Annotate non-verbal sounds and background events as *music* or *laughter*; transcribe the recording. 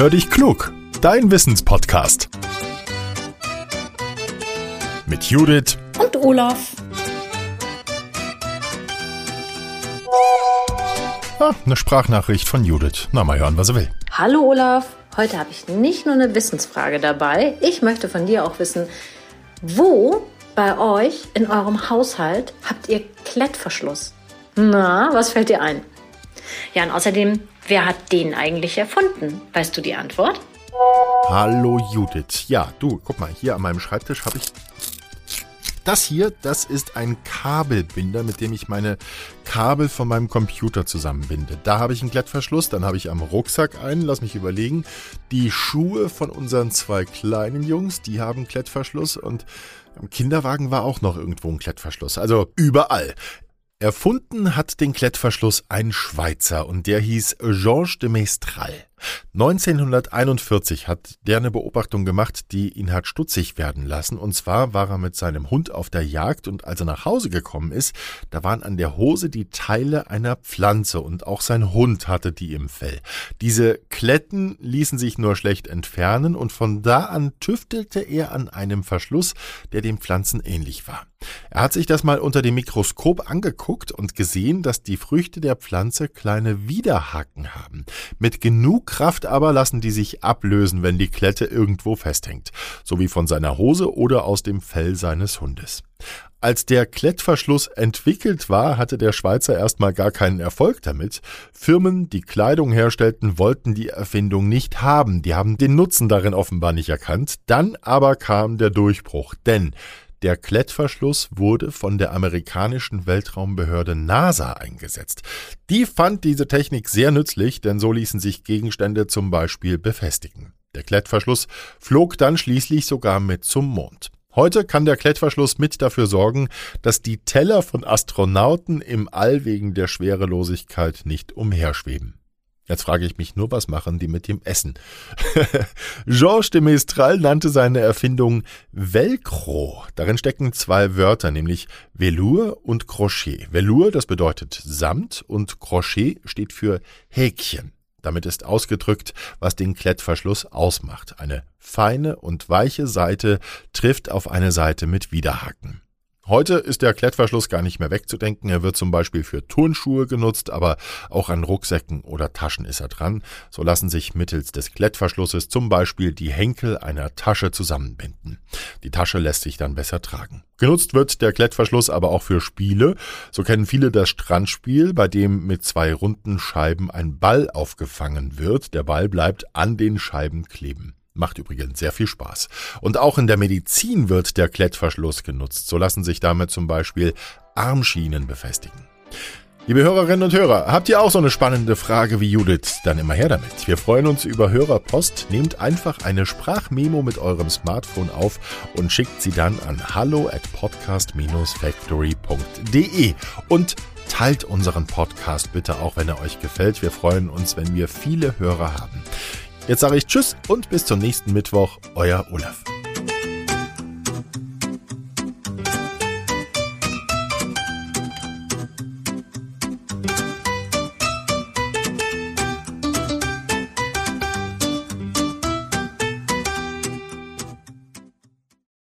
Hör dich klug, dein Wissenspodcast. Mit Judith und Olaf. Ah, eine Sprachnachricht von Judith. Na, mal hören, was er will. Hallo Olaf, heute habe ich nicht nur eine Wissensfrage dabei. Ich möchte von dir auch wissen, wo bei euch in eurem Haushalt habt ihr Klettverschluss? Na, was fällt dir ein? Ja, und außerdem, wer hat den eigentlich erfunden? Weißt du die Antwort? Hallo Judith. Ja, du, guck mal, hier an meinem Schreibtisch habe ich das hier, das ist ein Kabelbinder, mit dem ich meine Kabel von meinem Computer zusammenbinde. Da habe ich einen Klettverschluss, dann habe ich am Rucksack einen, lass mich überlegen. Die Schuhe von unseren zwei kleinen Jungs, die haben Klettverschluss und am Kinderwagen war auch noch irgendwo ein Klettverschluss. Also überall. Erfunden hat den Klettverschluss ein Schweizer und der hieß Georges de Mestral. 1941 hat der eine Beobachtung gemacht, die ihn hat stutzig werden lassen. Und zwar war er mit seinem Hund auf der Jagd und als er nach Hause gekommen ist, da waren an der Hose die Teile einer Pflanze und auch sein Hund hatte die im Fell. Diese Kletten ließen sich nur schlecht entfernen und von da an tüftelte er an einem Verschluss, der den Pflanzen ähnlich war. Er hat sich das mal unter dem Mikroskop angeguckt und gesehen, dass die Früchte der Pflanze kleine Widerhaken haben. Mit genug Kraft aber lassen die sich ablösen, wenn die Klette irgendwo festhängt, so wie von seiner Hose oder aus dem Fell seines Hundes. Als der Klettverschluss entwickelt war, hatte der Schweizer erstmal gar keinen Erfolg damit. Firmen, die Kleidung herstellten, wollten die Erfindung nicht haben. Die haben den Nutzen darin offenbar nicht erkannt. Dann aber kam der Durchbruch, denn der Klettverschluss wurde von der amerikanischen Weltraumbehörde NASA eingesetzt. Die fand diese Technik sehr nützlich, denn so ließen sich Gegenstände zum Beispiel befestigen. Der Klettverschluss flog dann schließlich sogar mit zum Mond. Heute kann der Klettverschluss mit dafür sorgen, dass die Teller von Astronauten im All wegen der Schwerelosigkeit nicht umherschweben. Jetzt frage ich mich nur, was machen die mit dem Essen? *laughs* Georges de Mestral nannte seine Erfindung Velcro. Darin stecken zwei Wörter, nämlich Velour und Crochet. Velour, das bedeutet Samt und Crochet steht für Häkchen. Damit ist ausgedrückt, was den Klettverschluss ausmacht. Eine feine und weiche Seite trifft auf eine Seite mit Widerhaken. Heute ist der Klettverschluss gar nicht mehr wegzudenken. Er wird zum Beispiel für Turnschuhe genutzt, aber auch an Rucksäcken oder Taschen ist er dran. So lassen sich mittels des Klettverschlusses zum Beispiel die Henkel einer Tasche zusammenbinden. Die Tasche lässt sich dann besser tragen. Genutzt wird der Klettverschluss aber auch für Spiele. So kennen viele das Strandspiel, bei dem mit zwei runden Scheiben ein Ball aufgefangen wird. Der Ball bleibt an den Scheiben kleben. Macht übrigens sehr viel Spaß. Und auch in der Medizin wird der Klettverschluss genutzt. So lassen sich damit zum Beispiel Armschienen befestigen. Liebe Hörerinnen und Hörer, habt ihr auch so eine spannende Frage wie Judith? Dann immer her damit. Wir freuen uns über Hörerpost. Nehmt einfach eine Sprachmemo mit eurem Smartphone auf und schickt sie dann an hallo at podcast-factory.de und teilt unseren Podcast bitte auch, wenn er euch gefällt. Wir freuen uns, wenn wir viele Hörer haben. Jetzt sage ich Tschüss und bis zum nächsten Mittwoch, euer Olaf.